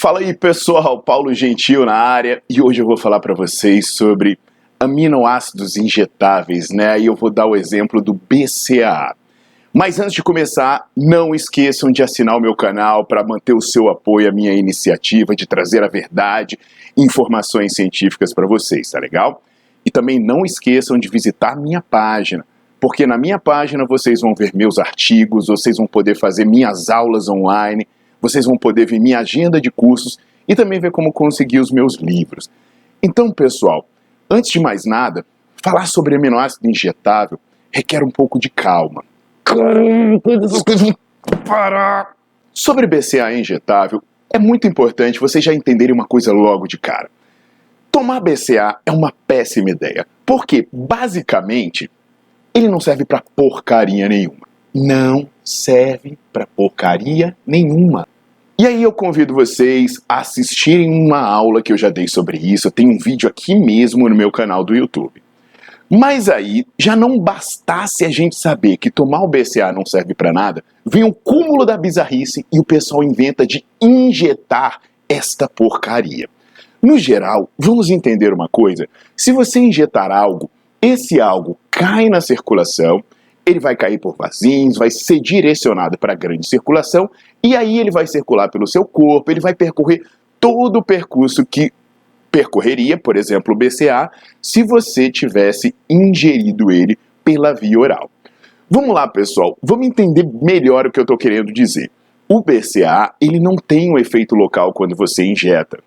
Fala aí pessoal, Paulo Gentil na área e hoje eu vou falar para vocês sobre aminoácidos injetáveis, né? E eu vou dar o exemplo do BCAA. Mas antes de começar, não esqueçam de assinar o meu canal para manter o seu apoio à minha iniciativa de trazer a verdade e informações científicas para vocês, tá legal? E também não esqueçam de visitar minha página, porque na minha página vocês vão ver meus artigos, vocês vão poder fazer minhas aulas online, vocês vão poder ver minha agenda de cursos e também ver como conseguir os meus livros. Então, pessoal, antes de mais nada, falar sobre aminoácido injetável requer um pouco de calma. Parar. Sobre BCA injetável, é muito importante vocês já entenderem uma coisa logo de cara. Tomar BCA é uma péssima ideia, porque basicamente ele não serve para porcaria nenhuma. Não serve para porcaria nenhuma. E aí eu convido vocês a assistirem uma aula que eu já dei sobre isso. Tenho um vídeo aqui mesmo no meu canal do YouTube. Mas aí, já não bastasse a gente saber que tomar o BCA não serve para nada, vem o cúmulo da bizarrice e o pessoal inventa de injetar esta porcaria. No geral, vamos entender uma coisa: se você injetar algo, esse algo cai na circulação, ele vai cair por vasinhos, vai ser direcionado para a grande circulação e aí ele vai circular pelo seu corpo, ele vai percorrer todo o percurso que percorreria, por exemplo, o BCA, se você tivesse ingerido ele pela via oral. Vamos lá, pessoal, vamos entender melhor o que eu estou querendo dizer. O BCA, ele não tem um efeito local quando você injeta.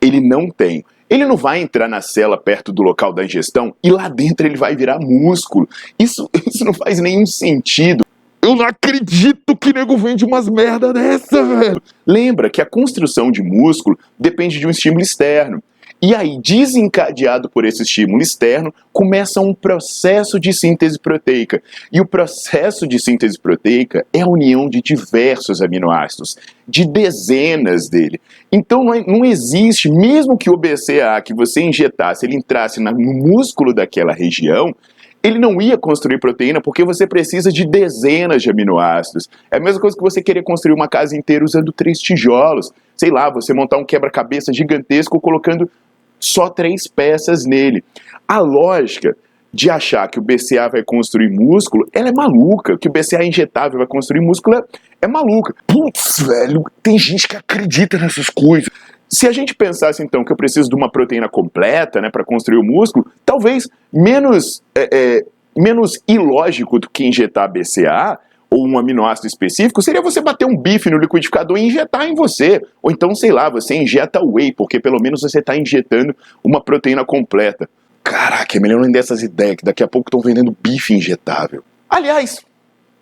Ele não tem. Ele não vai entrar na cela perto do local da ingestão e lá dentro ele vai virar músculo. Isso, isso não faz nenhum sentido. Eu não acredito que nego vende umas merda dessa, velho. Lembra que a construção de músculo depende de um estímulo externo. E aí, desencadeado por esse estímulo externo, começa um processo de síntese proteica. E o processo de síntese proteica é a união de diversos aminoácidos, de dezenas dele. Então não, é, existe, mesmo que o BCA que você injetasse, ele entrasse no músculo daquela região, ele não ia construir proteína porque você precisa de dezenas de aminoácidos. É a mesma coisa que você querer construir uma casa inteira usando três tijolos. Sei lá, você montar um quebra-cabeça gigantesco colocando só três peças nele. A lógica de achar que o BCA vai construir músculo, ela é maluca. Que o BCA injetável vai construir músculo é, é maluca. Putz, velho, tem gente que acredita nessas coisas. Se a gente pensasse então que eu preciso de uma proteína completa, né, para construir o músculo, talvez menos é, é, menos ilógico do que injetar BCA ou um aminoácido específico, seria você bater um bife no liquidificador e injetar em você. Ou então, sei lá, você injeta whey, porque pelo menos você está injetando uma proteína completa. Caraca, é melhor não dessas ideias, que daqui a pouco estão vendendo bife injetável. Aliás,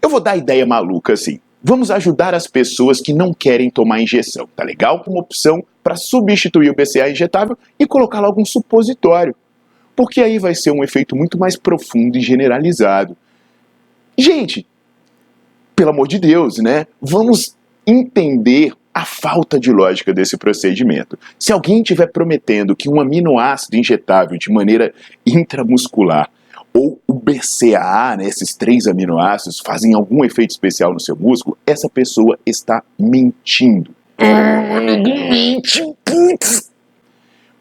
eu vou dar ideia maluca assim. Vamos ajudar as pessoas que não querem tomar injeção, tá legal? Como opção para substituir o BCA injetável e colocar logo um supositório. Porque aí vai ser um efeito muito mais profundo e generalizado. Gente, pelo amor de Deus, né? Vamos entender a falta de lógica desse procedimento. Se alguém estiver prometendo que um aminoácido injetável de maneira intramuscular ou o BCAA, né, esses três aminoácidos, fazem algum efeito especial no seu músculo, essa pessoa está mentindo. Ah, mente, putz,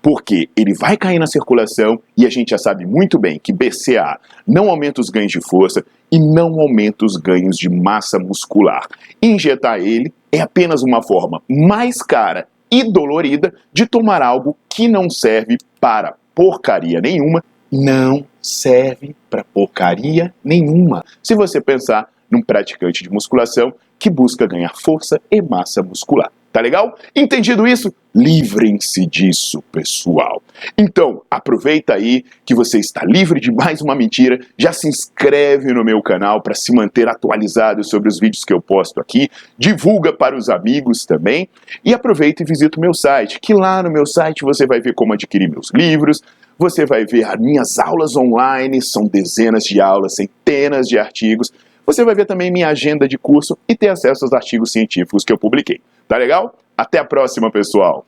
porque ele vai cair na circulação e a gente já sabe muito bem que BCA não aumenta os ganhos de força e não aumenta os ganhos de massa muscular. Injetar ele é apenas uma forma mais cara e dolorida de tomar algo que não serve para porcaria nenhuma, não serve para porcaria nenhuma. Se você pensar num praticante de musculação que busca ganhar força e massa muscular. Tá legal? Entendido isso? Livrem-se disso, pessoal. Então, aproveita aí que você está livre de mais uma mentira. Já se inscreve no meu canal para se manter atualizado sobre os vídeos que eu posto aqui. Divulga para os amigos também. E aproveita e visita o meu site, que lá no meu site você vai ver como adquirir meus livros, você vai ver as minhas aulas online, são dezenas de aulas, centenas de artigos você vai ver também minha agenda de curso e ter acesso aos artigos científicos que eu publiquei. Tá legal? Até a próxima, pessoal!